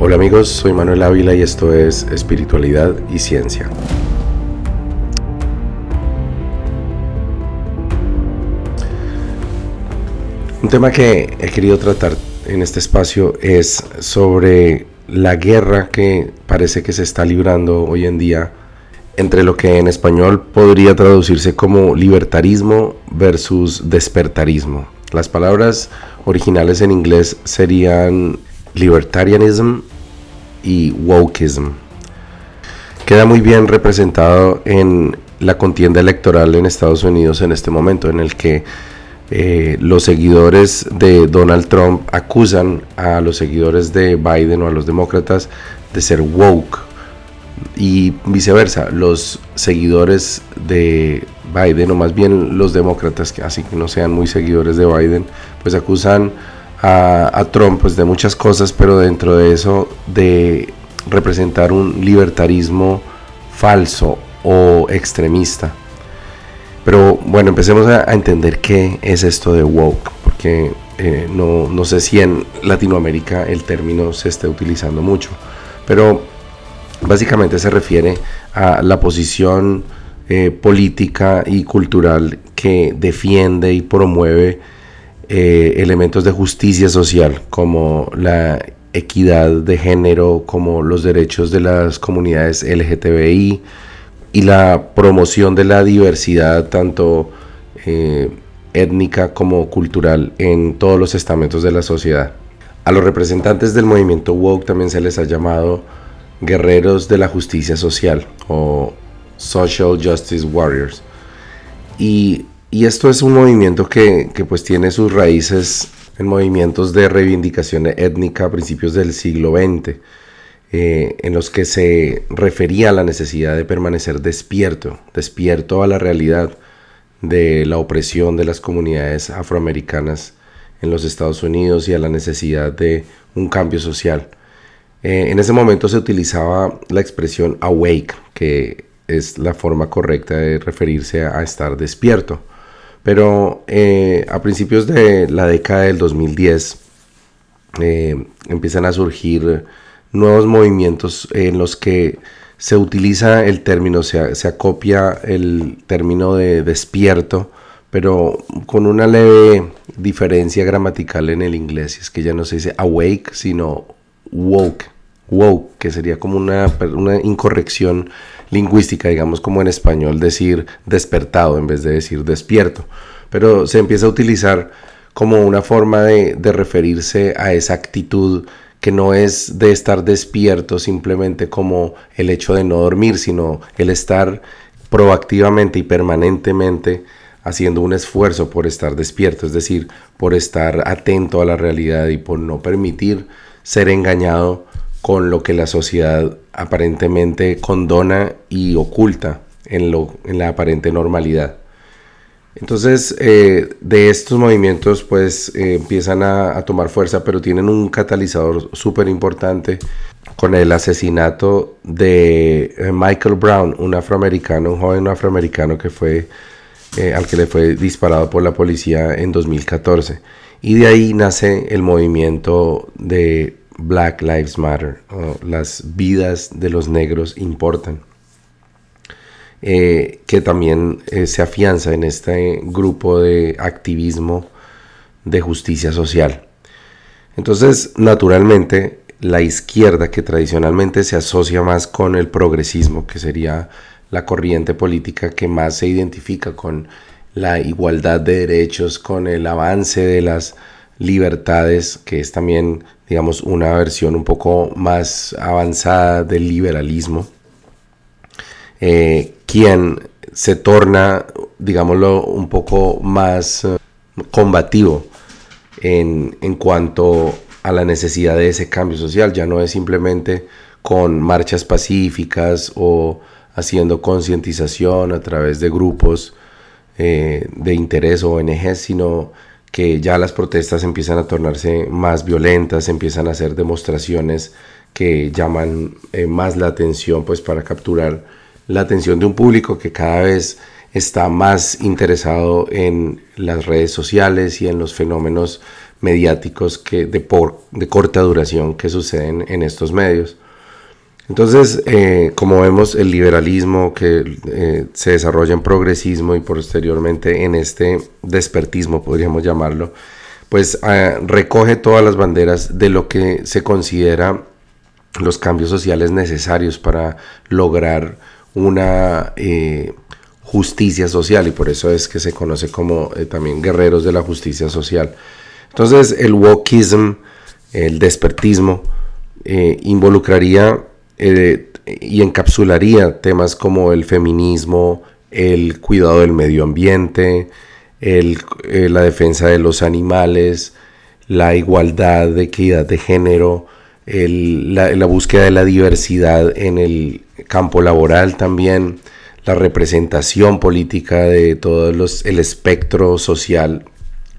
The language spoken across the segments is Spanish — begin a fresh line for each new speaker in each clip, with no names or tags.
Hola amigos, soy Manuel Ávila y esto es Espiritualidad y Ciencia. Un tema que he querido tratar en este espacio es sobre la guerra que parece que se está librando hoy en día entre lo que en español podría traducirse como libertarismo versus despertarismo. Las palabras originales en inglés serían libertarianism y wokeism. Queda muy bien representado en la contienda electoral en Estados Unidos en este momento, en el que eh, los seguidores de Donald Trump acusan a los seguidores de Biden o a los demócratas de ser woke y viceversa, los seguidores de Biden, o más bien los demócratas, que así que no sean muy seguidores de Biden, pues acusan a, Trump pues, de muchas cosas, pero dentro de eso de representar un libertarismo falso o extremista. Pero bueno, empecemos a, entender qué es esto de woke, porque eh, no, no sé si en Latinoamérica el término se esté utilizando mucho, pero Básicamente se refiere a la posición eh, política y cultural que defiende y promueve eh, elementos de justicia social como la equidad de género, como los derechos de las comunidades LGTBI y la promoción de la diversidad tanto eh, étnica como cultural en todos los estamentos de la sociedad. A los representantes del movimiento woke también se les ha llamado guerreros de la justicia social o Social Justice Warriors. Y, esto es un movimiento que, pues tiene sus raíces en movimientos de reivindicación étnica a principios del siglo XX, eh, en los que se refería a la necesidad de permanecer despierto, despierto a la realidad de la opresión de las comunidades afroamericanas en los Estados Unidos y a la necesidad de un cambio social. Eh, en ese momento se utilizaba la expresión awake, que es la forma correcta de referirse a, estar despierto. Pero eh, a principios de la década del 2010 eh, empiezan a surgir nuevos movimientos en los que se utiliza el término, se, se acopia el término de despierto, pero con una leve diferencia gramatical en el inglés. Es que ya no se dice awake, sino woke, woke, que sería como una, una incorrección lingüística, digamos como en español decir despertado en vez de decir despierto. Pero se empieza a utilizar como una forma de, de referirse a esa actitud que no es de estar despierto simplemente como el hecho de no dormir, sino el estar proactivamente y permanentemente haciendo un esfuerzo por estar despierto, es decir, por estar atento a la realidad y por no permitir ser engañado con lo que la sociedad aparentemente condona y oculta en, lo, en la aparente normalidad. Entonces, eh, de estos movimientos pues eh, empiezan a, tomar fuerza, pero tienen un catalizador súper importante con el asesinato de eh, Michael Brown, un afroamericano, un joven afroamericano que fue al que le fue disparado por la policía en 2014. Y de ahí nace el movimiento de Black Lives Matter, las vidas de los negros importan, eh, que también eh, se afianza en este grupo de activismo de justicia social. Entonces, naturalmente, la izquierda, que tradicionalmente se asocia más con el progresismo, que sería la corriente política que más se identifica con la igualdad de derechos, con el avance de las libertades, que es también, digamos, una versión un poco más avanzada del liberalismo, eh, quien se torna, digámoslo, un poco más eh, combativo en, en cuanto a la necesidad de ese cambio social. Ya no es simplemente con marchas pacíficas o haciendo concientización a través de grupos eh, de interés o ONGs, sino que ya las protestas empiezan a tornarse más violentas, empiezan a hacer demostraciones que llaman eh, más la atención, pues para capturar la atención de un público que cada vez está más interesado en las redes sociales y en los fenómenos mediáticos que de, por, de corta duración que suceden en estos medios. Entonces, eh, como vemos, el liberalismo que eh, se desarrolla en progresismo y posteriormente en este despertismo, podríamos llamarlo, pues ah, recoge todas las banderas de lo que se considera los cambios sociales necesarios para lograr una eh, justicia social y por eso es que se conoce como también guerreros de la justicia social. Entonces, el wokism, el despertismo, involucraría eh, y encapsularía temas como el feminismo, el cuidado del medio ambiente, eh, la defensa de los animales, la igualdad, de equidad de género, la, búsqueda de la diversidad en el campo laboral también, la representación política de todo los, el espectro social,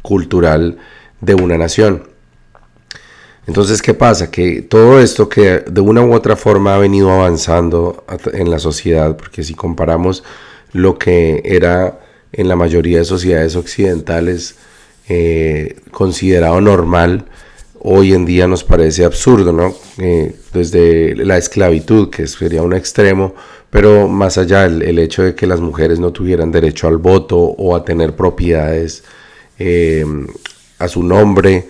cultural de una nación. Entonces, ¿qué pasa? Que todo esto que de una u otra forma ha venido avanzando en la sociedad, porque si comparamos lo que era en la mayoría de sociedades occidentales eh, considerado normal, hoy en día nos parece absurdo, ¿no? Eh, desde la esclavitud, que sería un extremo, pero más allá el, hecho de que las mujeres no tuvieran derecho al voto o a tener propiedades eh, a su nombre,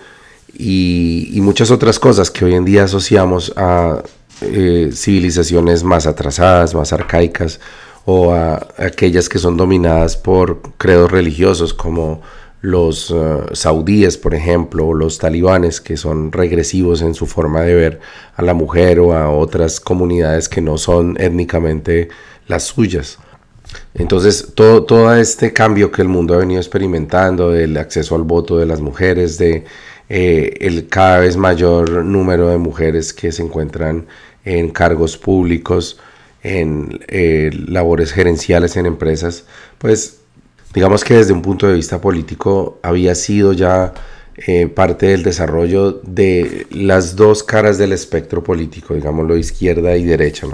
y, muchas otras cosas que hoy en día asociamos a eh, civilizaciones más atrasadas, más arcaicas o a, aquellas que son dominadas por credos religiosos como los eh, saudíes, por ejemplo, o los talibanes, que son regresivos en su forma de ver a la mujer o a otras comunidades que no son étnicamente las suyas. Entonces, todo, todo este cambio que el mundo ha venido experimentando del acceso al voto de las mujeres, de eh, el cada vez mayor número de mujeres que se encuentran en cargos públicos, en eh, labores gerenciales en empresas, pues digamos que desde un punto de vista político había sido ya eh, parte del desarrollo de las dos caras del espectro político, digámoslo izquierda y derecha,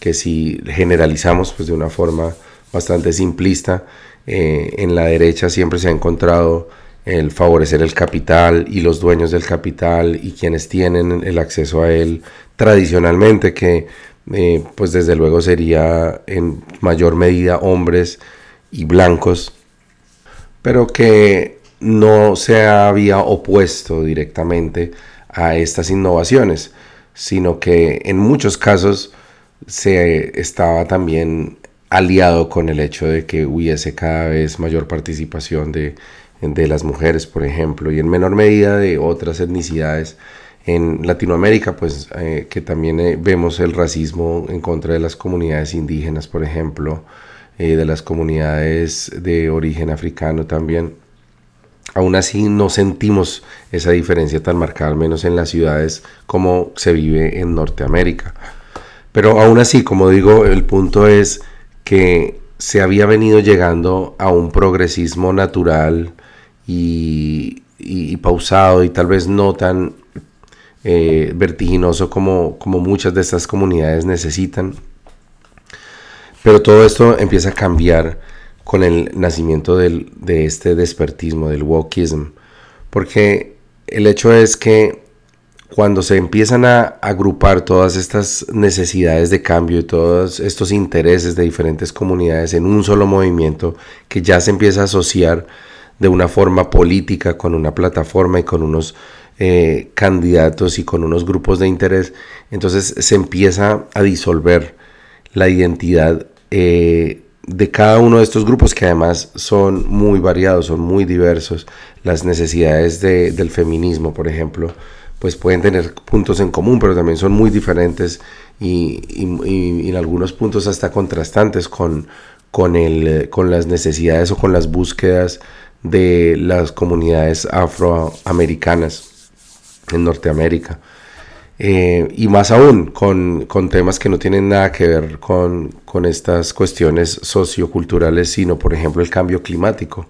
que si generalizamos pues de una forma bastante simplista, en la derecha siempre se ha encontrado el favorecer el capital y los dueños del capital y quienes tienen el acceso a él tradicionalmente, que eh, pues desde luego sería en mayor medida hombres y blancos, pero que no se había opuesto directamente a estas innovaciones, sino que en muchos casos se estaba también aliado con el hecho de que hubiese cada vez mayor participación de de las mujeres, por ejemplo, y en menor medida de otras etnicidades. En Latinoamérica, pues eh, que también eh, vemos el racismo en contra de las comunidades indígenas, por ejemplo, eh, de las comunidades de origen africano también. Aún así no sentimos esa diferencia tan marcada, al menos en las ciudades como se vive en Norteamérica. Pero aún así, como digo, el punto es que se había venido llegando a un progresismo natural, y, pausado y tal vez no tan eh, vertiginoso como, como muchas de estas comunidades necesitan. Pero todo esto empieza a cambiar con el nacimiento del, de este despertismo, del wokism. Porque el hecho es que cuando se empiezan a agrupar todas estas necesidades de cambio y todos estos intereses de diferentes comunidades en un solo movimiento que ya se empieza a asociar de una forma política, con una plataforma y con unos eh, candidatos y con unos grupos de interés, entonces se empieza a disolver la identidad eh, de cada uno de estos grupos que además son muy variados, son muy diversos. Las necesidades del feminismo, por ejemplo, pues pueden tener puntos en común, pero también son muy diferentes y, en algunos puntos hasta contrastantes con, con, el, con las necesidades o con las búsquedas de las comunidades afroamericanas en Norteamérica. Eh, y más aún con, temas que no tienen nada que ver con, estas cuestiones socioculturales, sino por ejemplo el cambio climático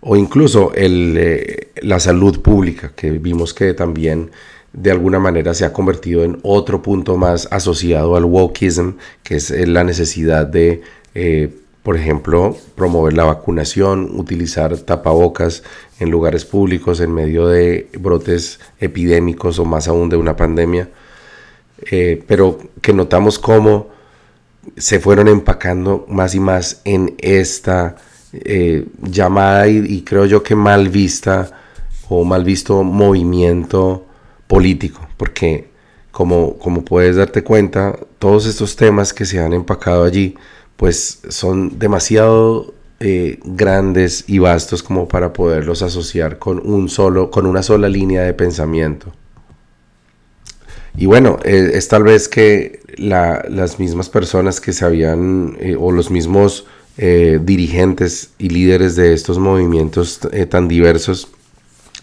o incluso eh, la salud pública, que vimos que también de alguna manera se ha convertido en otro punto más asociado al wokeism, que es la necesidad de eh, por ejemplo, promover la vacunación, utilizar tapabocas en lugares públicos en medio de brotes epidémicos o más aún de una pandemia, eh, pero que notamos cómo se fueron empacando más y más en esta eh, llamada y, creo yo que mal vista o mal visto movimiento político, porque como, como puedes darte cuenta, todos estos temas que se han empacado allí, pues son demasiado eh, grandes y vastos como para poderlos asociar con un solo, con una sola línea de pensamiento. Y bueno, eh, es tal vez que las mismas personas que se habían, eh, o los mismos dirigentes y líderes de estos movimientos tan diversos,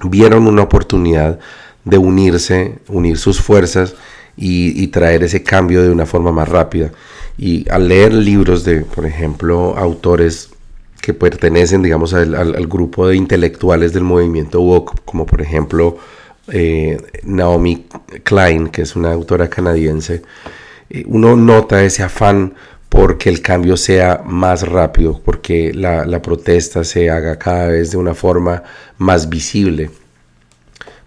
vieron una oportunidad de unirse, unir sus fuerzas y traer ese cambio de una forma más rápida. Y al leer libros de, por ejemplo, autores que pertenecen, digamos, al, grupo de intelectuales del movimiento woke, como por ejemplo eh, Naomi Klein, que es una autora canadiense, eh, uno nota ese afán porque el cambio sea más rápido, porque la, la, protesta se haga cada vez de una forma más visible,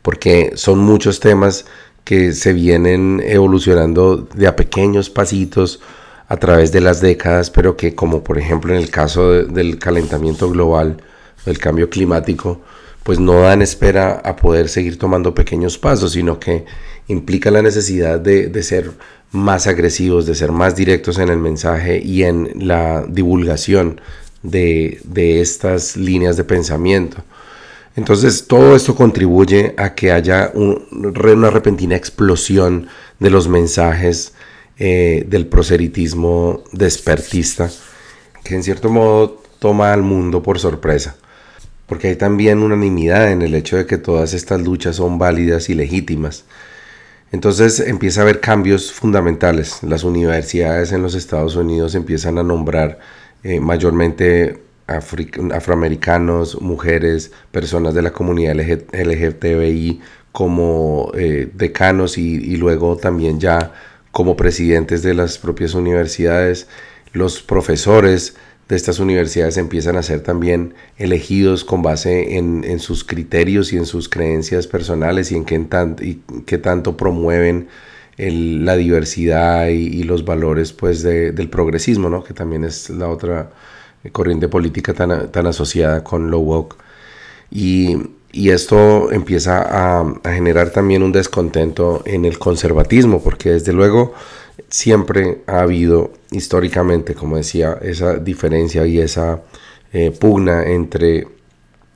porque son muchos temas que se vienen evolucionando de a pequeños pasitos a través de las décadas, pero que como por ejemplo en el caso del calentamiento global, del cambio climático, pues no dan espera a poder seguir tomando pequeños pasos, sino que implica la necesidad de, ser más agresivos, de ser más directos en el mensaje y en la divulgación de, estas líneas de pensamiento. Entonces todo esto contribuye a que haya una repentina explosión de los mensajes eh, del proselitismo despertista, que en cierto modo toma al mundo por sorpresa, porque hay también unanimidad en el hecho de que todas estas luchas son válidas y legítimas. Entonces empieza a haber cambios fundamentales. Las universidades en los Estados Unidos empiezan a nombrar eh, mayormente afroamericanos, mujeres, personas de la comunidad LGTBI como eh, decanos y, luego también ya como presidentes de las propias universidades, los profesores de estas universidades empiezan a ser también elegidos con base en, sus criterios y en sus creencias personales y en qué, tanto promueven la diversidad y, los valores pues del progresismo, ¿no? que también es la otra corriente política tan, tan asociada con lo woke. Y y esto empieza a, generar también un descontento en el conservatismo, porque desde luego siempre ha habido históricamente, como decía, esa diferencia y esa eh, pugna entre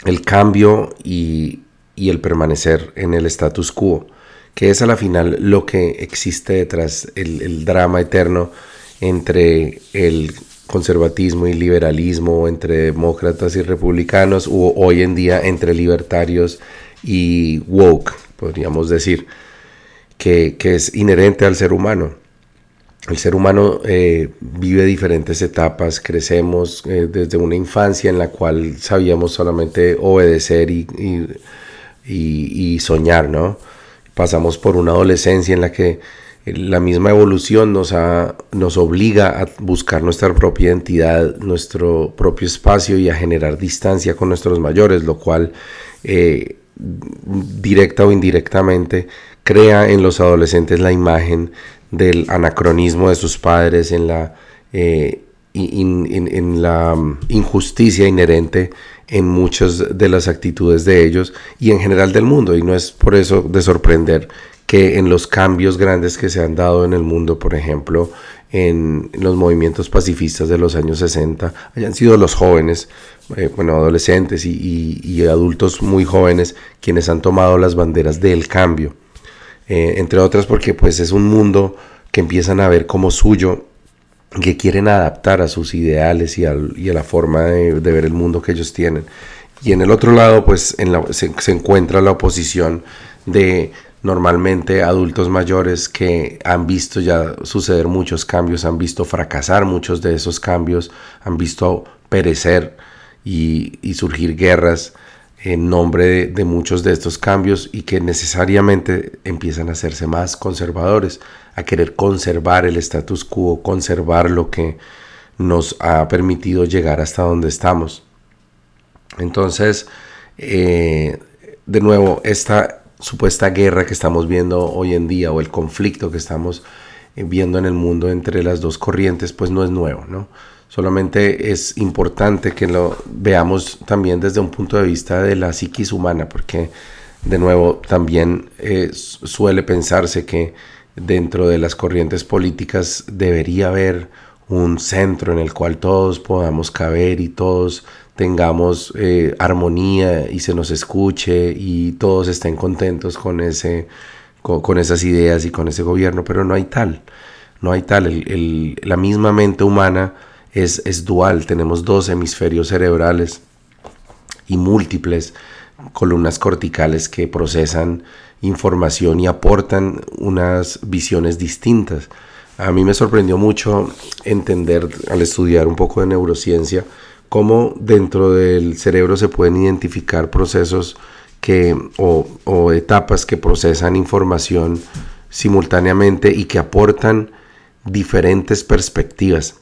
el cambio y, el permanecer en el status quo, que es a la final lo que existe detrás, el, el drama eterno entre el conservatismo y liberalismo entre demócratas y republicanos, o hoy en día entre libertarios y woke, podríamos decir, que, es inherente al ser humano. El ser humano eh, vive diferentes etapas, crecemos eh, desde una infancia en la cual sabíamos solamente obedecer y, y soñar, ¿no? Pasamos por una adolescencia en la que la misma evolución nos, nos obliga a buscar nuestra propia identidad, nuestro propio espacio y a generar distancia con nuestros mayores, lo cual eh, directa o indirectamente crea en los adolescentes la imagen del anacronismo de sus padres, en la, eh, en la mm, injusticia inherente en muchas de las actitudes de ellos y en general del mundo. Y no es por eso de sorprender que en los cambios grandes que se han dado en el mundo, por ejemplo, en los movimientos pacifistas de los años 60, hayan sido los jóvenes, eh, bueno, adolescentes y, adultos muy jóvenes quienes han tomado las banderas del cambio. Eh, entre otras porque pues es un mundo que empiezan a ver como suyo, que quieren adaptar a sus ideales y a, la forma de, ver el mundo que ellos tienen. Y en el otro lado pues se encuentra la oposición de normalmente adultos mayores que han visto ya suceder muchos cambios, han visto fracasar muchos de esos cambios, han visto perecer y, surgir guerras en nombre de, muchos de estos cambios y que necesariamente empiezan a hacerse más conservadores, a querer conservar el status quo, conservar lo que nos ha permitido llegar hasta donde estamos. Entonces, eh, de nuevo, esta supuesta guerra que estamos viendo hoy en día o el conflicto que estamos eh, viendo en el mundo entre las dos corrientes, pues no es nuevo, ¿no? Solamente es importante que lo veamos también desde un punto de vista de la psiquis humana, porque de nuevo también eh, suele pensarse que dentro de las corrientes políticas debería haber un centro en el cual todos podamos caber y todos tengamos eh, armonía y se nos escuche y todos estén contentos con, ese, con, esas ideas y con ese gobierno, pero no hay tal, no hay tal. la misma mente humana es, dual, tenemos dos hemisferios cerebrales y múltiples columnas corticales que procesan información y aportan unas visiones distintas. A mí me sorprendió mucho entender al estudiar un poco de neurociencia cómo dentro del cerebro se pueden identificar procesos que, o, etapas que procesan información simultáneamente y que aportan diferentes perspectivas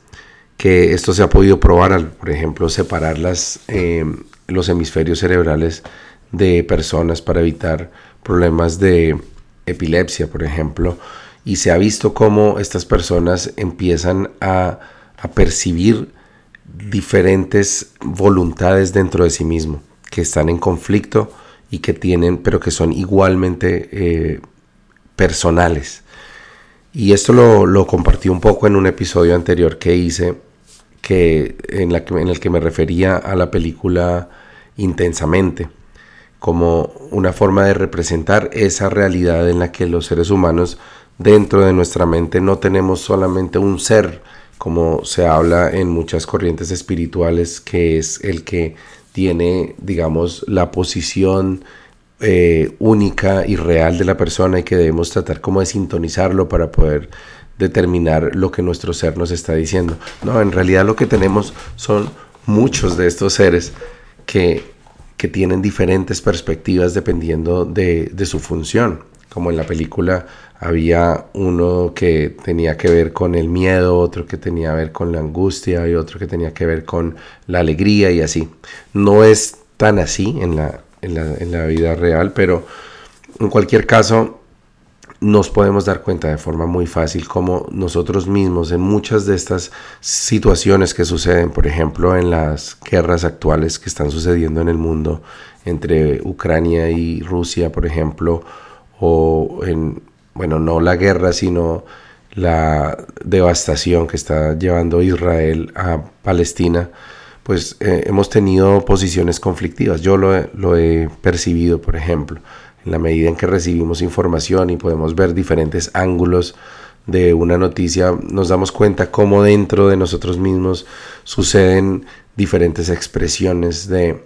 que esto se ha podido probar por ejemplo, separar las, eh, los hemisferios cerebrales de personas para evitar problemas de epilepsia, por ejemplo, y se ha visto cómo estas personas empiezan a, percibir diferentes voluntades dentro de sí mismo, que están en conflicto y que tienen, pero que son igualmente eh, personales. Y esto lo, lo compartí un poco en un episodio anterior que hice que, en, la en el que me refería a la película intensamente, como una forma de representar esa realidad en la que los seres humanos dentro de nuestra mente no tenemos solamente un ser, como se habla en muchas corrientes espirituales, que es el que tiene, digamos, la posición eh, única y real de la persona y que debemos tratar como de sintonizarlo para poder determinar lo que nuestro ser nos está diciendo. No, en realidad lo que tenemos son muchos de estos seres que, que tienen diferentes perspectivas dependiendo de, de su función. Como en la película había uno que tenía que ver con el miedo, otro que tenía que ver con la angustia y otro que tenía que ver con la alegría y así. No es tan así en la, en la, en la vida real, pero en cualquier caso nos podemos dar cuenta de forma muy fácil cómo nosotros mismos en muchas de estas situaciones que suceden, por ejemplo, en las guerras actuales que están sucediendo en el mundo entre Ucrania y Rusia, por ejemplo, o en, bueno, no la guerra, sino la devastación que está llevando Israel a Palestina, pues eh, hemos tenido posiciones conflictivas. Yo lo, he percibido, por ejemplo en la medida en que recibimos información y podemos ver diferentes ángulos de una noticia, nos damos cuenta cómo dentro de nosotros mismos suceden diferentes expresiones de,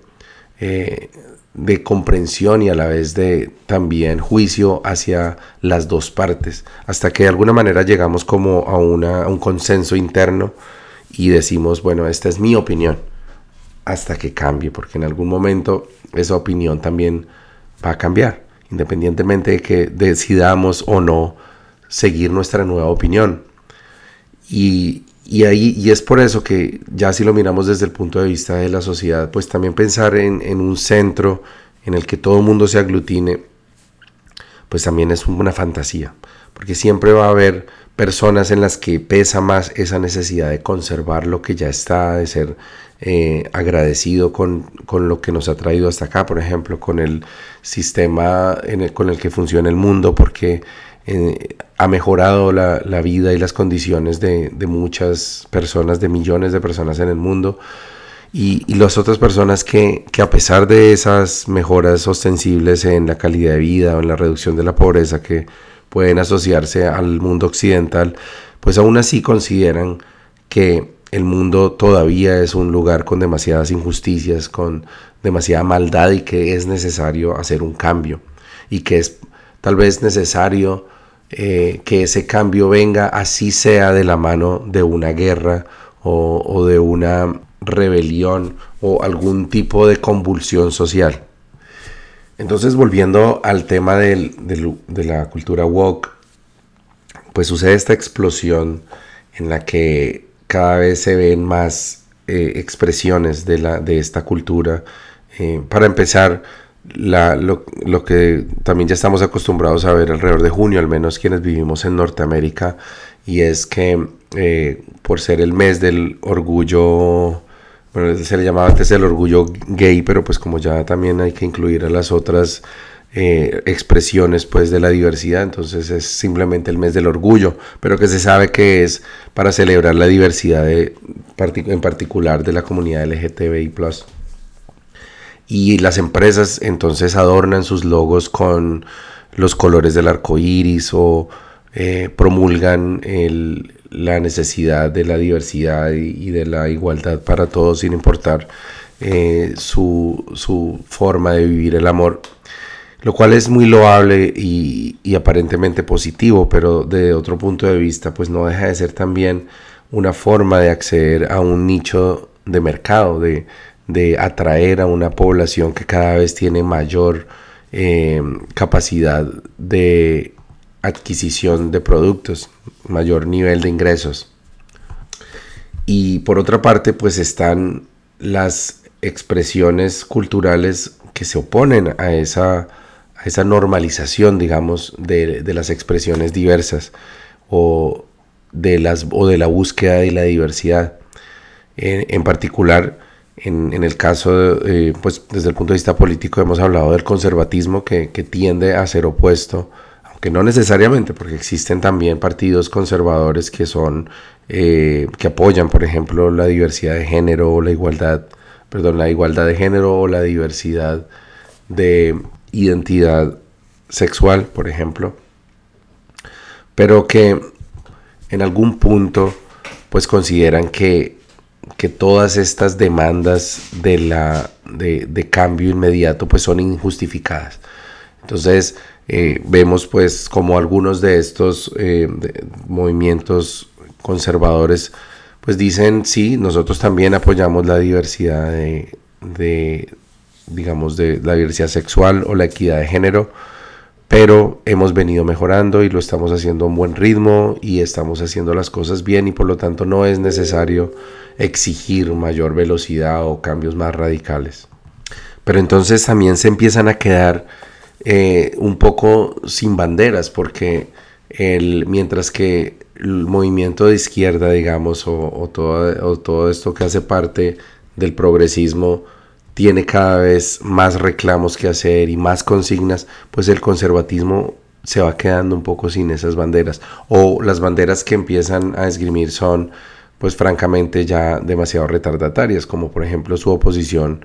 eh, de comprensión y a la vez de también juicio hacia las dos partes, hasta que de alguna manera llegamos como a, una, a un consenso interno y decimos, bueno, esta es mi opinión, hasta que cambie, porque en algún momento esa opinión también va a cambiar independientemente de que decidamos o no seguir nuestra nueva opinión. Y, ahí, y es por eso que ya si lo miramos desde el punto de vista de la sociedad, pues también pensar en, en un centro en el que todo el mundo se aglutine, pues también es una fantasía, porque siempre va a haber personas en las que pesa más esa necesidad de conservar lo que ya está, de ser eh, agradecido con, lo que nos ha traído hasta acá, por ejemplo, con el sistema con el que funciona el mundo, porque ha mejorado la, vida y las condiciones de, muchas personas, de millones de personas en el mundo. Y, las otras personas que, que, a pesar de esas mejoras ostensibles en la calidad de vida o en la reducción de la pobreza que pueden asociarse al mundo occidental, pues aún así consideran que el mundo todavía es un lugar con demasiadas injusticias, con demasiada maldad y que es necesario hacer un cambio y que es tal vez necesario eh, que ese cambio venga así sea de la mano de una guerra o, de una rebelión o algún tipo de convulsión social. Entonces volviendo al tema de la cultura woke, pues sucede esta explosión en la que cada vez se ven más eh, expresiones de, esta cultura. Eh, para empezar, la, lo, lo, que también ya estamos acostumbrados a ver alrededor de junio, al menos quienes vivimos en Norteamérica, y es que eh, por ser el mes del orgullo, bueno, se le llamaba antes el orgullo gay, pero pues como ya también hay que incluir a las otras eh, expresiones pues de la diversidad, entonces es simplemente el mes del orgullo, pero que se sabe que es para celebrar la diversidad en particular de la comunidad LGTBI+. Y las empresas entonces adornan sus logos con los colores del arco iris o eh, promulgan la necesidad de la diversidad y, de la igualdad para todos sin importar eh, su, su, forma de vivir el amor, lo cual es muy loable y, y, aparentemente positivo, pero de otro punto de vista pues no deja de ser también una forma de acceder a un nicho de mercado, de, de atraer a una población que cada vez tiene mayor eh, capacidad de adquisición de productos, mayor nivel de ingresos. Y por otra parte, pues están las expresiones culturales que se oponen a esa, a esa normalización, digamos, de, las expresiones diversas o de, las, o de la búsqueda de la diversidad. en particular, en, el caso, eh, pues desde el punto de vista político hemos hablado del conservatismo que, tiende a ser opuesto, aunque no necesariamente, porque existen también partidos conservadores que son, eh, que apoyan, por ejemplo, la diversidad de género o la igualdad, perdón, la igualdad de género o la diversidad de identidad sexual, por ejemplo, pero que en algún punto pues consideran que que todas estas demandas de, la, de, cambio inmediato pues son injustificadas. Entonces eh, vemos pues como algunos de estos eh, movimientos conservadores pues dicen sí, nosotros también apoyamos la diversidad de, de digamos de la diversidad sexual o la equidad de género, pero hemos venido mejorando y lo estamos haciendo a un buen ritmo y estamos haciendo las cosas bien y por lo tanto no es necesario exigir mayor velocidad o cambios más radicales. Pero entonces también se empiezan a quedar eh, un poco sin banderas porque el, mientras que el movimiento de izquierda, digamos, o, todo, o todo esto que hace parte del progresismo, tiene cada vez más reclamos que hacer y más consignas, pues el conservatismo se va quedando un poco sin esas banderas. O las banderas que empiezan a esgrimir son, pues francamente, ya demasiado retardatarias, como por ejemplo su oposición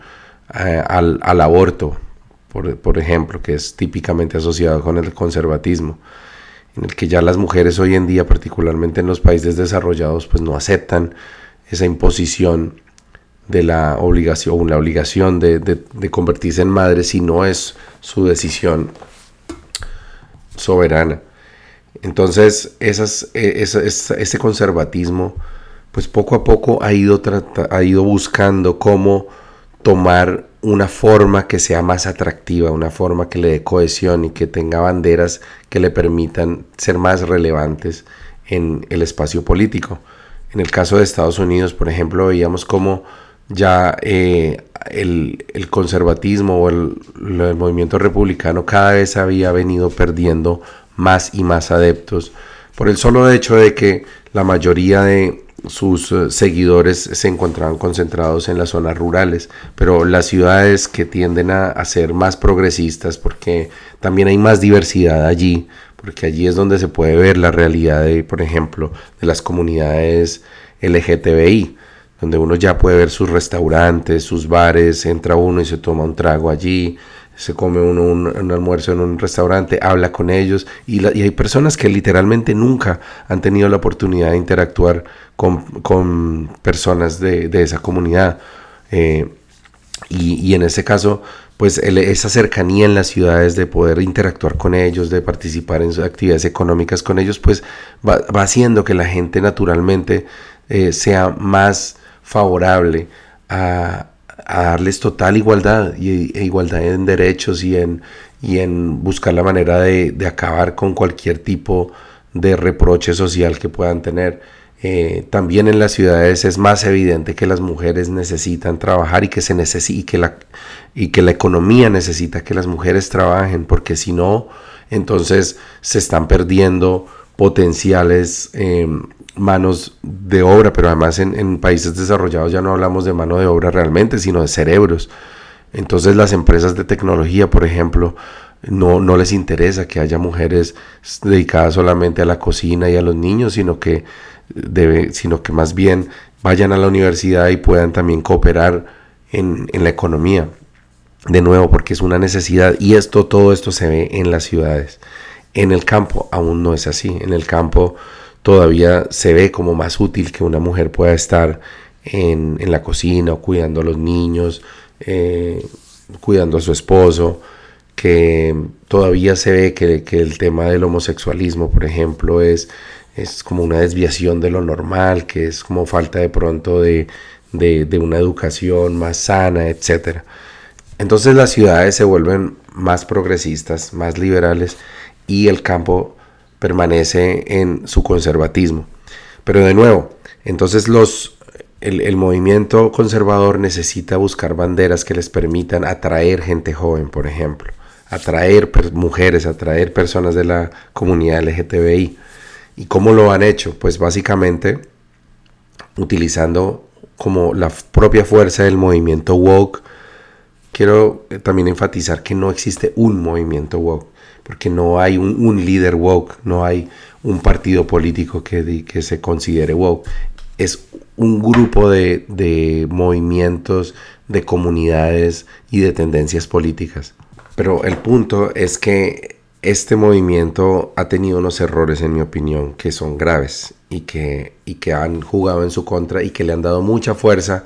eh, al, al, aborto, por, por ejemplo, que es típicamente asociado con el conservatismo en el que ya las mujeres hoy en día, particularmente en los países desarrollados, pues no aceptan esa imposición de la obligación, la obligación de, de, convertirse en madre si no es su decisión soberana. Entonces, esas, e, ese conservatismo, pues poco a poco ha ido, ha ido buscando cómo tomar una forma que sea más atractiva, una forma que le dé cohesión y que tenga banderas que le permitan ser más relevantes en el espacio político. En el caso de Estados Unidos, por ejemplo, veíamos cómo ya eh, el, conservatismo o el, movimiento republicano cada vez había venido perdiendo más y más adeptos por el solo hecho de que la mayoría de sus eh, seguidores se encontraban concentrados en las zonas rurales, pero las ciudades que tienden a, a, ser más progresistas porque también hay más diversidad allí, porque allí es donde se puede ver la realidad de, por ejemplo, de las comunidades LGTBI donde uno ya puede ver sus restaurantes, sus bares, entra uno y se toma un trago allí, se come uno un, almuerzo en un restaurante, habla con ellos y, hay personas que literalmente nunca han tenido la oportunidad de interactuar con, personas de, esa comunidad. Eh, y, en ese caso, pues esa cercanía en las ciudades de poder interactuar con ellos, de participar en sus actividades económicas con ellos, pues va, haciendo que la gente naturalmente eh, sea más favorable a, darles total igualdad y, e igualdad en derechos y en, y en buscar la manera de, acabar con cualquier tipo de reproche social que puedan tener. Eh, también en las ciudades es más evidente que las mujeres necesitan trabajar y que, se y que, la, y que la economía necesita que las mujeres trabajen, porque si no, entonces se están perdiendo potenciales em, manos de obra, pero además en, países desarrollados ya no hablamos de mano de obra realmente, sino de cerebros. Entonces las empresas de tecnología, por ejemplo, no, no les interesa que haya mujeres dedicadas solamente a la cocina y a los niños, sino que debe, sino que más bien vayan a la universidad y puedan también cooperar en, la economía. De nuevo, porque es una necesidad y esto, todo esto se ve en las ciudades. En el campo aún no es así. En el campo todavía se ve como más útil que una mujer pueda estar en, la cocina o cuidando a los niños, eh, cuidando a su esposo, que todavía se ve que, el tema del homosexualismo, por ejemplo, es es como una desviación de lo normal, que es como falta de pronto de, una educación más sana, etc. Entonces las ciudades se vuelven más progresistas, más liberales y el campo permanece en su conservatismo. Pero de nuevo, entonces los, el, el, movimiento conservador necesita buscar banderas que les permitan atraer gente joven, por ejemplo, atraer mujeres, atraer personas de la comunidad LGTBI. ¿Y cómo lo han hecho? Pues básicamente utilizando como la propia fuerza del movimiento woke. Quiero eh, también enfatizar que no existe un movimiento woke, porque no hay un, líder woke, no hay un partido político que, que se considere woke. Es un grupo de, de movimientos, de comunidades y de tendencias políticas. Pero el punto es que este movimiento ha tenido unos errores, en mi opinión, que son graves y que, y que han jugado en su contra y que le han dado mucha fuerza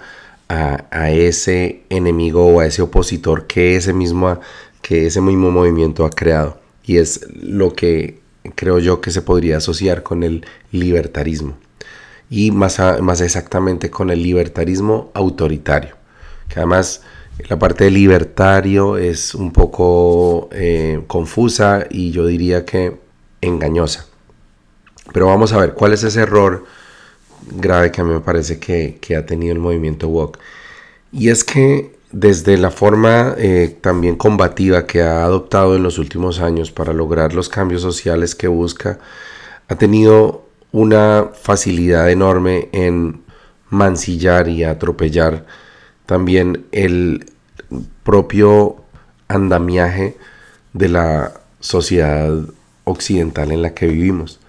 a, ese enemigo o a ese opositor que ese, mismo, que ese mismo movimiento ha creado. Y es lo que creo yo que se podría asociar con el libertarismo. Y más, más exactamente con el libertarismo autoritario. Que además la parte de libertario es un poco eh, confusa y yo diría que engañosa. Pero vamos a ver cuál es ese error grave que a mí me parece que, ha tenido el movimiento woke. Y es que desde la forma eh, también combativa que ha adoptado en los últimos años para lograr los cambios sociales que busca, ha tenido una facilidad enorme en mancillar y atropellar también el propio andamiaje de la sociedad occidental en la que vivimos.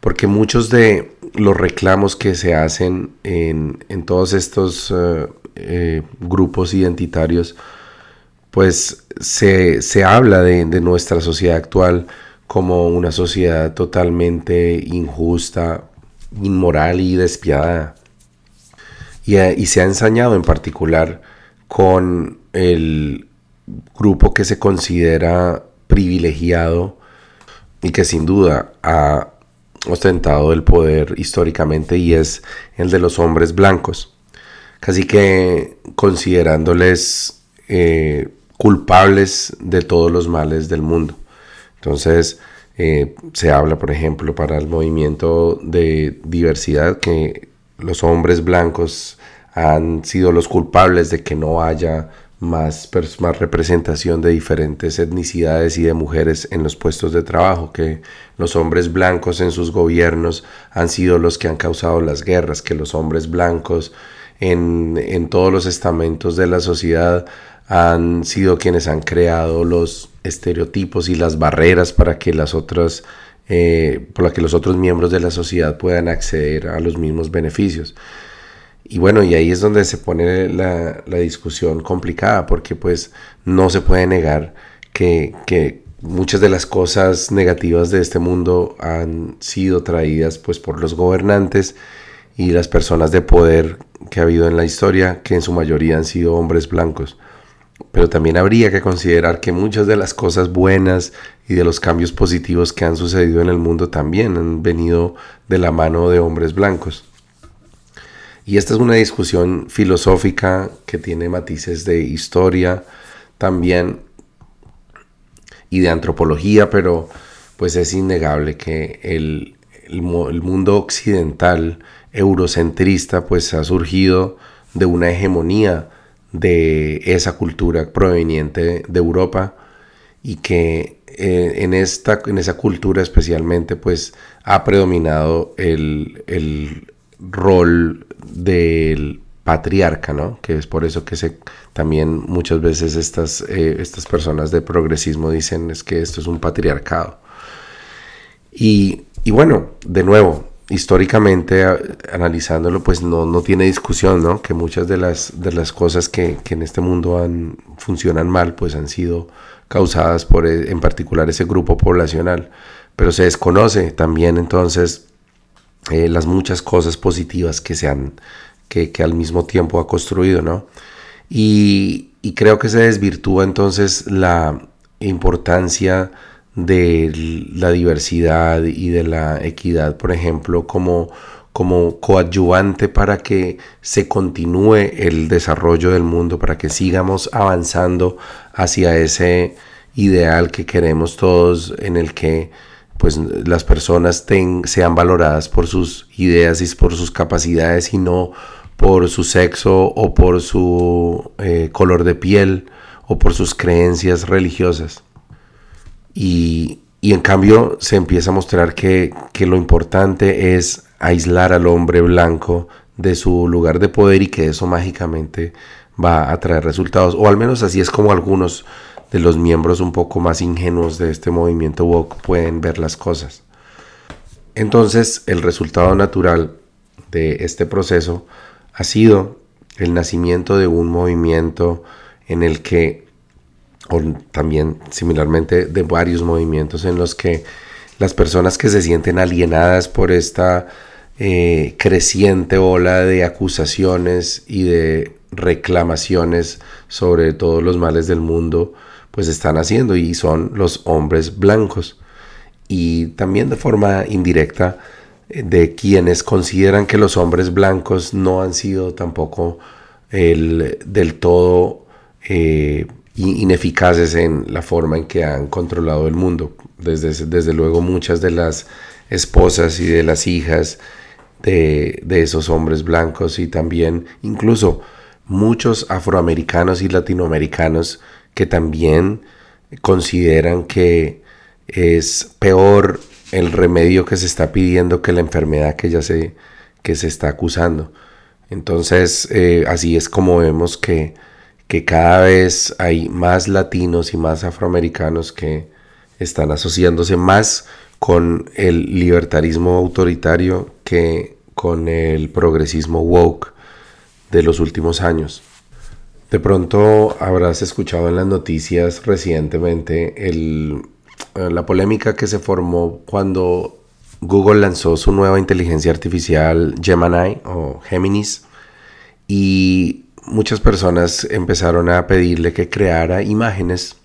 Porque muchos de los reclamos que se hacen en, todos estos eh, eh, grupos identitarios, pues se, habla de, nuestra sociedad actual como una sociedad totalmente injusta, inmoral y despiadada. Y, eh, y se ha ensañado en particular con el grupo que se considera privilegiado y que sin duda ha ostentado el poder históricamente y es el de los hombres blancos, casi que considerándoles eh, culpables de todos los males del mundo. Entonces eh, se habla, por ejemplo, para el movimiento de diversidad que los hombres blancos han sido los culpables de que no haya más, más representación de diferentes etnicidades y de mujeres en los puestos de trabajo, que los hombres blancos en sus gobiernos han sido los que han causado las guerras, que los hombres blancos en, en todos los estamentos de la sociedad han sido quienes han creado los estereotipos y las barreras para que las otras eh, que los otros miembros de la sociedad puedan acceder a los mismos beneficios. Y bueno, y ahí es donde se pone la, discusión complicada, porque pues no se puede negar que, que, muchas de las cosas negativas de este mundo han sido traídas pues por los gobernantes y las personas de poder que ha habido en la historia, que en su mayoría han sido hombres blancos. Pero también habría que considerar que muchas de las cosas buenas y de los cambios positivos que han sucedido en el mundo también han venido de la mano de hombres blancos. Y esta es una discusión filosófica que tiene matices de historia también y de antropología, pero pues es innegable que el, mundo occidental eurocentrista pues ha surgido de una hegemonía de esa cultura proveniente de Europa y que eh, en, esta, en esa cultura especialmente pues ha predominado el, el rol del patriarca, ¿no? Que es por eso que se, también muchas veces estas, eh, estas personas de progresismo dicen es que esto es un patriarcado. Y, y bueno, de nuevo, históricamente analizándolo, pues no, no, tiene discusión, ¿no? Que muchas de las, de las cosas que, que, en este mundo han, funcionan mal, pues han sido causadas por eh, en particular ese grupo poblacional. Pero se desconoce también entonces eh, las muchas cosas positivas que se han, que, que, al mismo tiempo ha construido, ¿no? Y, y creo que se desvirtúa entonces la importancia de la diversidad y de la equidad, por ejemplo, como, como coadyuvante para que se continúe el desarrollo del mundo, para que sigamos avanzando hacia ese ideal que queremos todos, en el que pues las personas sean valoradas por sus ideas y por sus capacidades y no por su sexo o por su eh, color de piel o por sus creencias religiosas. Y, en cambio se empieza a mostrar que, lo importante es aislar al hombre blanco de su lugar de poder y que eso mágicamente va a traer resultados. O al menos así es como algunos de los miembros un poco más ingenuos de este movimiento woke pueden ver las cosas. Entonces el resultado natural de este proceso ha sido el nacimiento de un movimiento en el que o también similarmente de varios movimientos en los que las personas que se sienten alienadas por esta eh, creciente ola de acusaciones y de reclamaciones sobre todos los males del mundo, pues están haciendo y son los hombres blancos. Y también de forma indirecta eh, de quienes consideran que los hombres blancos no han sido tampoco el, del todo eh, ineficaces en la forma en que han controlado el mundo. Desde, desde luego muchas de las esposas y de las hijas de, esos hombres blancos y también incluso muchos afroamericanos y latinoamericanos que también consideran que es peor el remedio que se está pidiendo que la enfermedad que ya se, que se está acusando. Entonces, eh, así es como vemos que que cada vez hay más latinos y más afroamericanos que están asociándose más con el libertarismo autoritario que con el progresismo woke de los últimos años. De pronto habrás escuchado en las noticias recientemente el, la polémica que se formó cuando Google lanzó su nueva inteligencia artificial Gemini o Geminis y muchas personas empezaron a pedirle que creara imágenes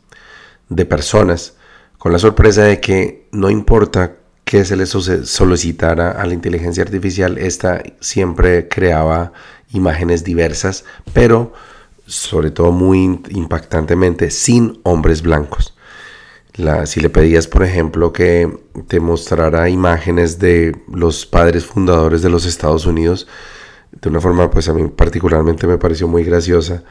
de personas con la sorpresa de que no importa que se les solicitara a la inteligencia artificial, esta siempre creaba imágenes diversas, pero sobre todo muy impactantemente sin hombres blancos. si le pedías, por ejemplo, que te mostrara imágenes de los padres fundadores de los Estados Unidos, de una forma pues a mí particularmente me pareció muy graciosa.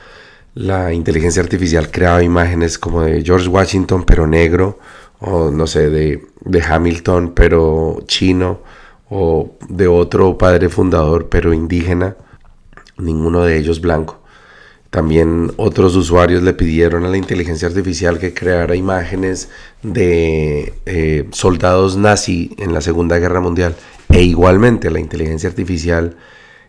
La inteligencia artificial creaba imágenes como de George Washington pero negro, o no sé, de, de Hamilton pero chino, o de otro padre fundador pero indígena, ninguno de ellos blanco. También otros usuarios le pidieron a la inteligencia artificial que creara imágenes de eh, soldados nazi en la Segunda Guerra Mundial. E igualmente la inteligencia artificial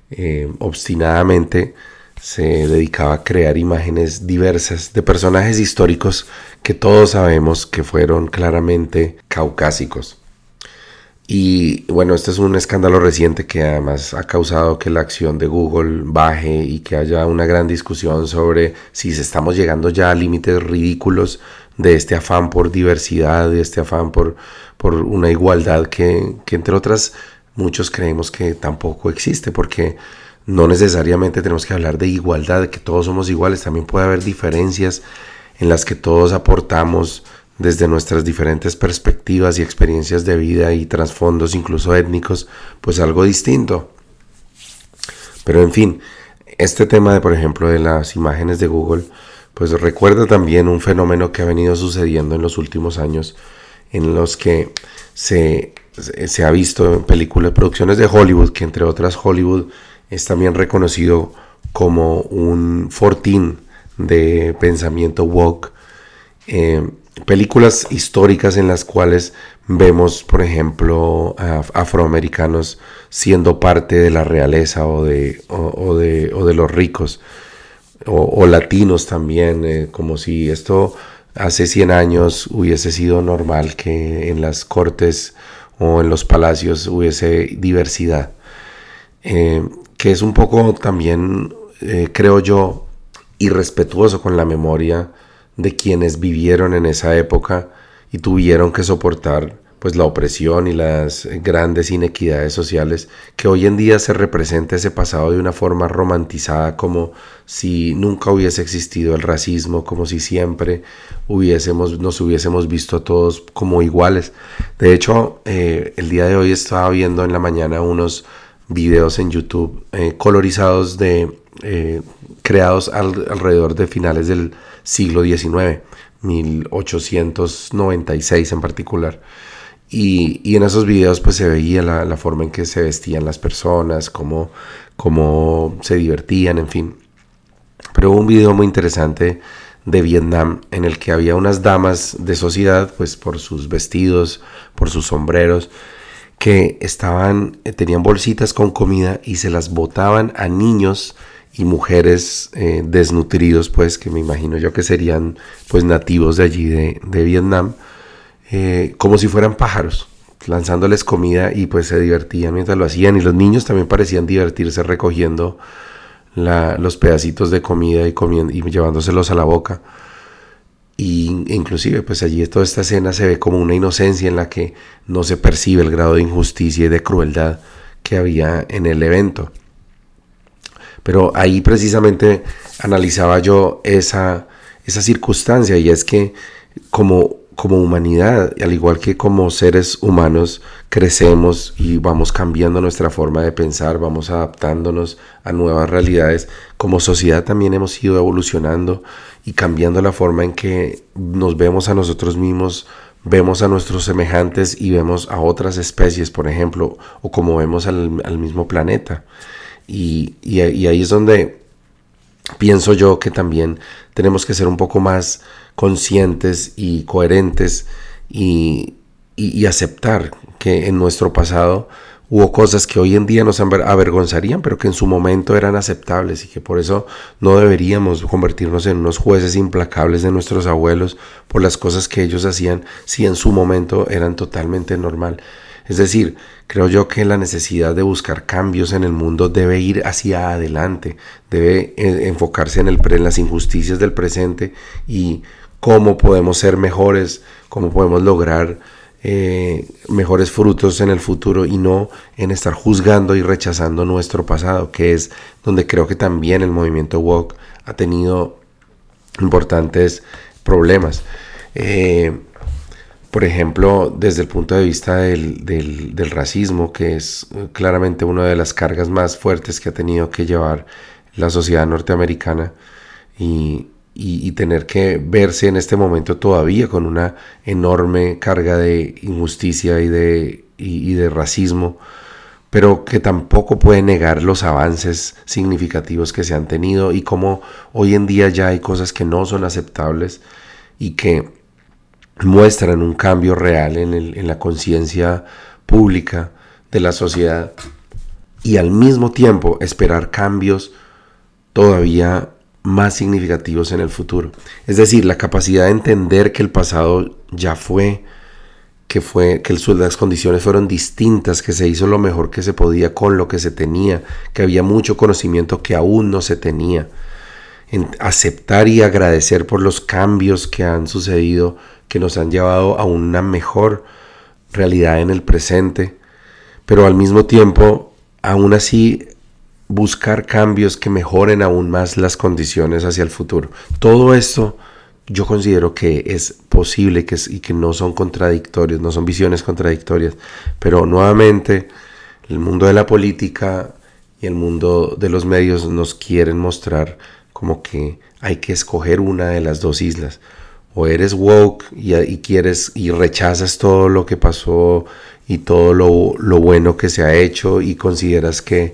eh, obstinadamente se dedicaba a crear imágenes diversas de personajes históricos que todos sabemos que fueron claramente caucásicos. Y bueno, este es un escándalo reciente que además ha causado que la acción de Google baje y que haya una gran discusión sobre si estamos llegando ya a límites ridículos de este afán por diversidad, de este afán por, por una igualdad que, que entre otras muchos creemos que tampoco existe, porque no necesariamente tenemos que hablar de igualdad, de que todos somos iguales, también puede haber diferencias en las que todos aportamos desde nuestras diferentes perspectivas y experiencias de vida y trasfondos incluso étnicos, pues algo distinto. Pero en fin, este tema de, por ejemplo, de las imágenes de Google, pues recuerda también un fenómeno que ha venido sucediendo en los últimos años, en los que se, se ha visto en películas, producciones de Hollywood, que entre otras Hollywood es también reconocido como un fortín de pensamiento woke. Eh, películas históricas en las cuales vemos, por ejemplo, afroamericanos siendo parte de la realeza o de, o, de, o de, los ricos, o, latinos también, eh, como si esto hace 100 años hubiese sido normal que en las cortes o en los palacios hubiese diversidad, eh, que es un poco también, eh, creo yo, irrespetuoso con la memoria de quienes vivieron en esa época y tuvieron que soportar pues la opresión y las grandes inequidades sociales que hoy en día se representa ese pasado de una forma romantizada como si nunca hubiese existido el racismo, como si siempre hubiésemos, nos hubiésemos visto a todos como iguales. De hecho, eh, el día de hoy estaba viendo en la mañana unos videos en YouTube eh, colorizados de eh, creados alrededor de finales del siglo XIX, 1896 en particular. Y, en esos videos pues se veía la, forma en que se vestían las personas, cómo, cómo se divertían, en fin. Pero hubo un video muy interesante de Vietnam en el que había unas damas de sociedad, pues por sus vestidos, por sus sombreros, que estaban, tenían bolsitas con comida y se las botaban a niños y mujeres eh, desnutridos, pues que me imagino yo que serían pues nativos de allí de, Vietnam, eh, como si fueran pájaros, lanzándoles comida y pues se divertían mientras lo hacían y los niños también parecían divertirse recogiendo los pedacitos de comida y, comiendo, y llevándoselos a la boca. Y inclusive pues allí toda esta escena se ve como una inocencia en la que no se percibe el grado de injusticia y de crueldad que había en el evento. Pero ahí precisamente analizaba yo esa, esa circunstancia y es que como, como humanidad, al igual que como seres humanos, crecemos y vamos cambiando nuestra forma de pensar, vamos adaptándonos a nuevas realidades. Como sociedad también hemos ido evolucionando y cambiando la forma en que nos vemos a nosotros mismos, vemos a nuestros semejantes y vemos a otras especies, por ejemplo, o como vemos al, al mismo planeta. Y, ahí es donde pienso yo que también tenemos que ser un poco más conscientes y coherentes y, aceptar que en nuestro pasado hubo cosas que hoy en día nos avergonzarían, pero que en su momento eran aceptables y que por eso no deberíamos convertirnos en unos jueces implacables de nuestros abuelos por las cosas que ellos hacían si en su momento eran totalmente normal. Es decir, creo yo que la necesidad de buscar cambios en el mundo debe ir hacia adelante, debe eh, enfocarse en, el, en las injusticias del presente y cómo podemos ser mejores, cómo podemos lograr eh, mejores frutos en el futuro y no en estar juzgando y rechazando nuestro pasado, que es donde creo que también el movimiento woke ha tenido importantes problemas. Eh, por ejemplo, desde el punto de vista del, del, racismo, que es eh, claramente una de las cargas más fuertes que ha tenido que llevar la sociedad norteamericana y, y, tener que verse en este momento todavía con una enorme carga de injusticia y de, y, de racismo, pero que tampoco puede negar los avances significativos que se han tenido y cómo hoy en día ya hay cosas que no son aceptables y que muestran un cambio real en, la conciencia pública de la sociedad y al mismo tiempo esperar cambios todavía más significativos en el futuro. Es decir, la capacidad de entender que el pasado ya fue, que fue que las condiciones fueron distintas, que se hizo lo mejor que se podía con lo que se tenía, que había mucho conocimiento que aún no se tenía. En aceptar y agradecer por los cambios que han sucedido que nos han llevado a una mejor realidad en el presente, pero al mismo tiempo, aún así, buscar cambios que mejoren aún más las condiciones hacia el futuro. Todo esto yo considero que es posible que y que no son contradictorios, no son visiones contradictorias, pero nuevamente el mundo de la política y el mundo de los medios nos quieren mostrar como que hay que escoger una de las dos islas. O eres woke y, quieres y rechazas todo lo que pasó y todo lo, lo bueno que se ha hecho y consideras que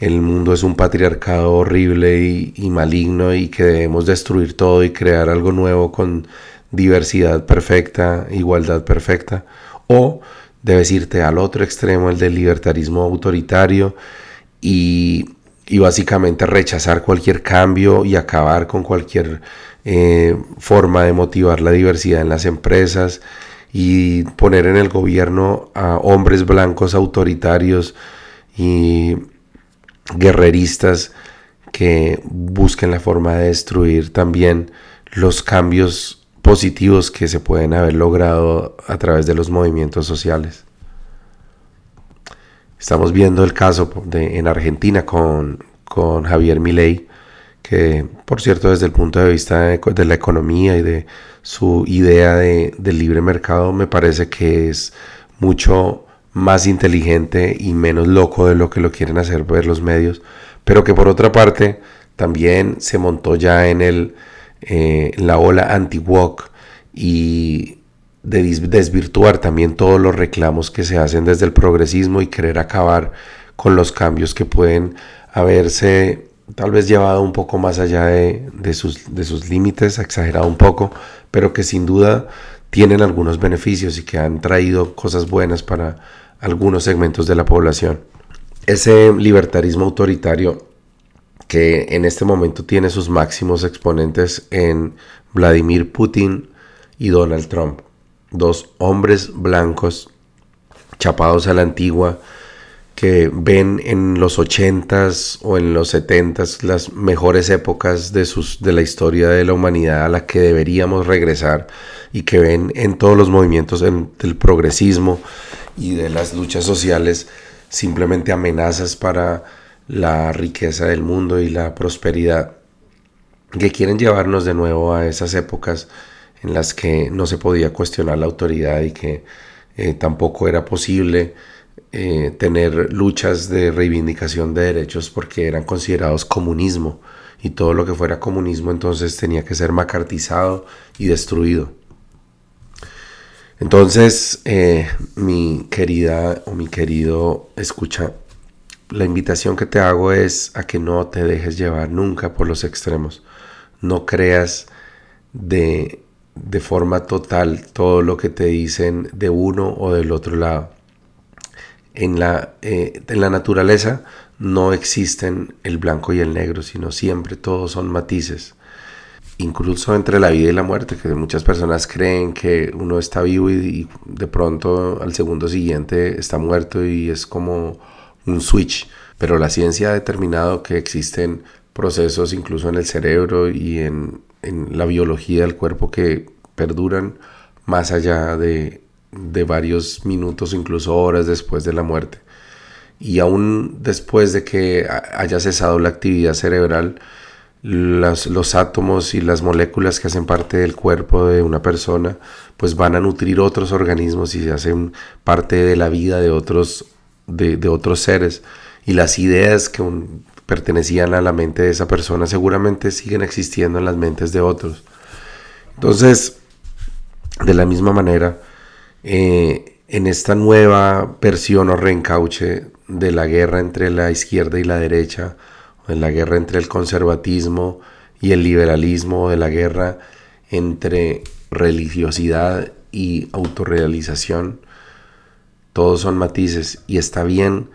el mundo es un patriarcado horrible y, maligno y que debemos destruir todo y crear algo nuevo con diversidad perfecta, igualdad perfecta, o debes irte al otro extremo, el del libertarismo autoritario y, básicamente rechazar cualquier cambio y acabar con cualquier eh, forma de motivar la diversidad en las empresas y poner en el gobierno a hombres blancos autoritarios y guerreristas que busquen la forma de destruir también los cambios positivos que se pueden haber logrado a través de los movimientos sociales. Estamos viendo el caso en Argentina con, con Javier Milei, que por cierto desde el punto de vista de, la economía y de su idea de, del libre mercado me parece que es mucho más inteligente y menos loco de lo que lo quieren hacer ver los medios, pero que por otra parte también se montó ya en el, eh, la ola anti-walk y de desvirtuar también todos los reclamos que se hacen desde el progresismo y querer acabar con los cambios que pueden haberse tal vez llevado un poco más allá de, de sus, de sus límites, exagerado un poco, pero que sin duda tienen algunos beneficios y que han traído cosas buenas para algunos segmentos de la población. Ese libertarismo autoritario que en este momento tiene sus máximos exponentes en Vladimir Putin y Donald Trump, dos hombres blancos chapados a la antigua, que ven en los 80s o en los 70s las mejores épocas de, sus, de la historia de la humanidad a la que deberíamos regresar y que ven en todos los movimientos del progresismo y de las luchas sociales simplemente amenazas para la riqueza del mundo y la prosperidad que quieren llevarnos de nuevo a esas épocas en las que no se podía cuestionar la autoridad y que eh, tampoco era posible eh, tener luchas de reivindicación de derechos porque eran considerados comunismo y todo lo que fuera comunismo entonces tenía que ser macartizado y destruido. Entonces, eh, mi querida o mi querido escucha, la invitación que te hago es a que no te dejes llevar nunca por los extremos. No creas de, de forma total todo lo que te dicen de uno o del otro lado en la, eh, en la naturaleza no existen el blanco y el negro, sino siempre todos son matices. Incluso entre la vida y la muerte, que muchas personas creen que uno está vivo y, de pronto al segundo siguiente está muerto y es como un switch. Pero la ciencia ha determinado que existen procesos incluso en el cerebro y en, en la biología del cuerpo que perduran más allá de de varios minutos, incluso horas después de la muerte. Y aún después de que haya cesado la actividad cerebral, los átomos y las moléculas que hacen parte del cuerpo de una persona, pues van a nutrir otros organismos y se hacen parte de la vida de otros, de, otros seres. Y las ideas que pertenecían a la mente de esa persona seguramente siguen existiendo en las mentes de otros. Entonces, de la misma manera, eh, en esta nueva versión o reencauche de la guerra entre la izquierda y la derecha, o en la guerra entre el conservatismo y el liberalismo, de la guerra entre religiosidad y autorrealización, todos son matices y está bien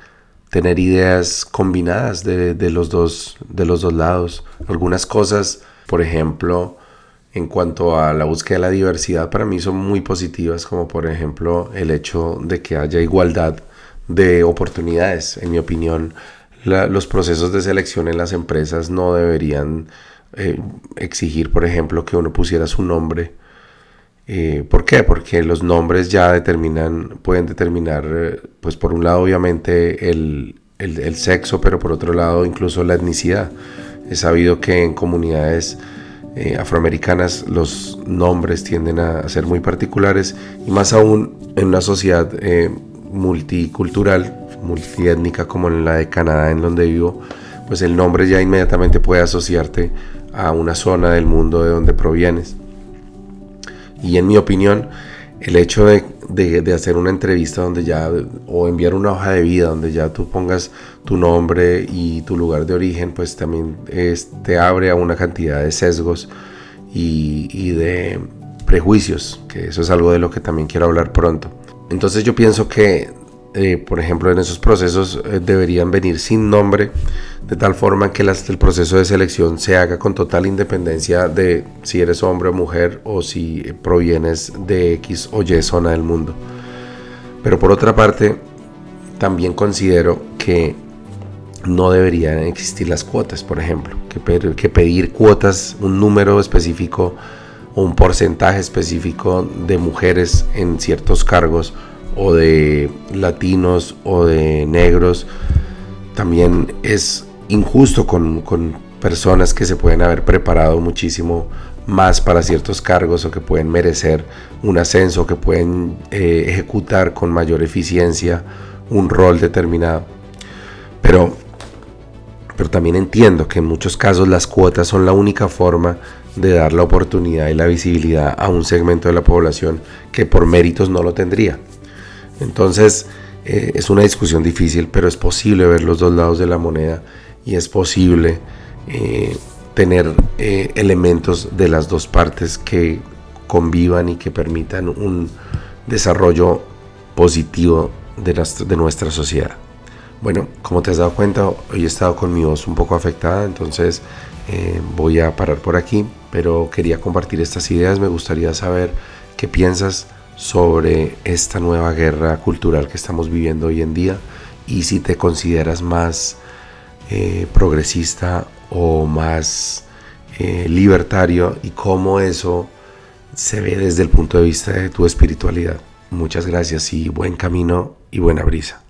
tener ideas combinadas de, los, dos, de los dos lados. Algunas cosas, por ejemplo, en cuanto a la búsqueda de la diversidad para mí son muy positivas, como por ejemplo el hecho de que haya igualdad de oportunidades. En mi opinión, los procesos de selección en las empresas no deberían eh, exigir, por ejemplo, que uno pusiera su nombre. Eh, ¿Por qué? Porque los nombres ya determinan, pueden determinar, eh, pues por un lado obviamente el, el sexo, pero por otro lado incluso la etnicidad. He sabido que en comunidades eh, afroamericanas los nombres tienden a, ser muy particulares y más aún en una sociedad eh, multicultural, multiétnica como en la de Canadá en donde vivo, pues el nombre ya inmediatamente puede asociarte a una zona del mundo de donde provienes. Y en mi opinión, el hecho de, hacer una entrevista donde ya, o enviar una hoja de vida donde ya tú pongas tu nombre y tu lugar de origen, pues también te abre a una cantidad de sesgos y, y de prejuicios, que eso es algo de lo que también quiero hablar pronto. Entonces yo pienso que eh, por ejemplo, en esos procesos eh, deberían venir sin nombre, de tal forma que el proceso de selección se haga con total independencia de si eres hombre o mujer o si provienes de X o Y zona del mundo. Pero por otra parte, también considero que no deberían existir las cuotas, por ejemplo, que, pedir cuotas, un número específico o un porcentaje específico de mujeres en ciertos cargos o de latinos o de negros también es injusto con, personas que se pueden haber preparado muchísimo más para ciertos cargos o que pueden merecer un ascenso, que pueden eh, ejecutar con mayor eficiencia un rol determinado. Pero, pero también entiendo que en muchos casos las cuotas son la única forma de dar la oportunidad y la visibilidad a un segmento de la población que por méritos no lo tendría. Entonces eh, es una discusión difícil, pero es posible ver los dos lados de la moneda y es posible eh, tener eh, elementos de las dos partes que convivan y que permitan un desarrollo positivo de, de nuestra sociedad. Bueno, como te has dado cuenta, hoy he estado con mi voz un poco afectada, entonces voy a parar por aquí, pero quería compartir estas ideas, me gustaría saber qué piensas sobre esta nueva guerra cultural que estamos viviendo hoy en día y si te consideras más eh, progresista o más eh, libertario y cómo eso se ve desde el punto de vista de tu espiritualidad. Muchas gracias y buen camino y buena brisa.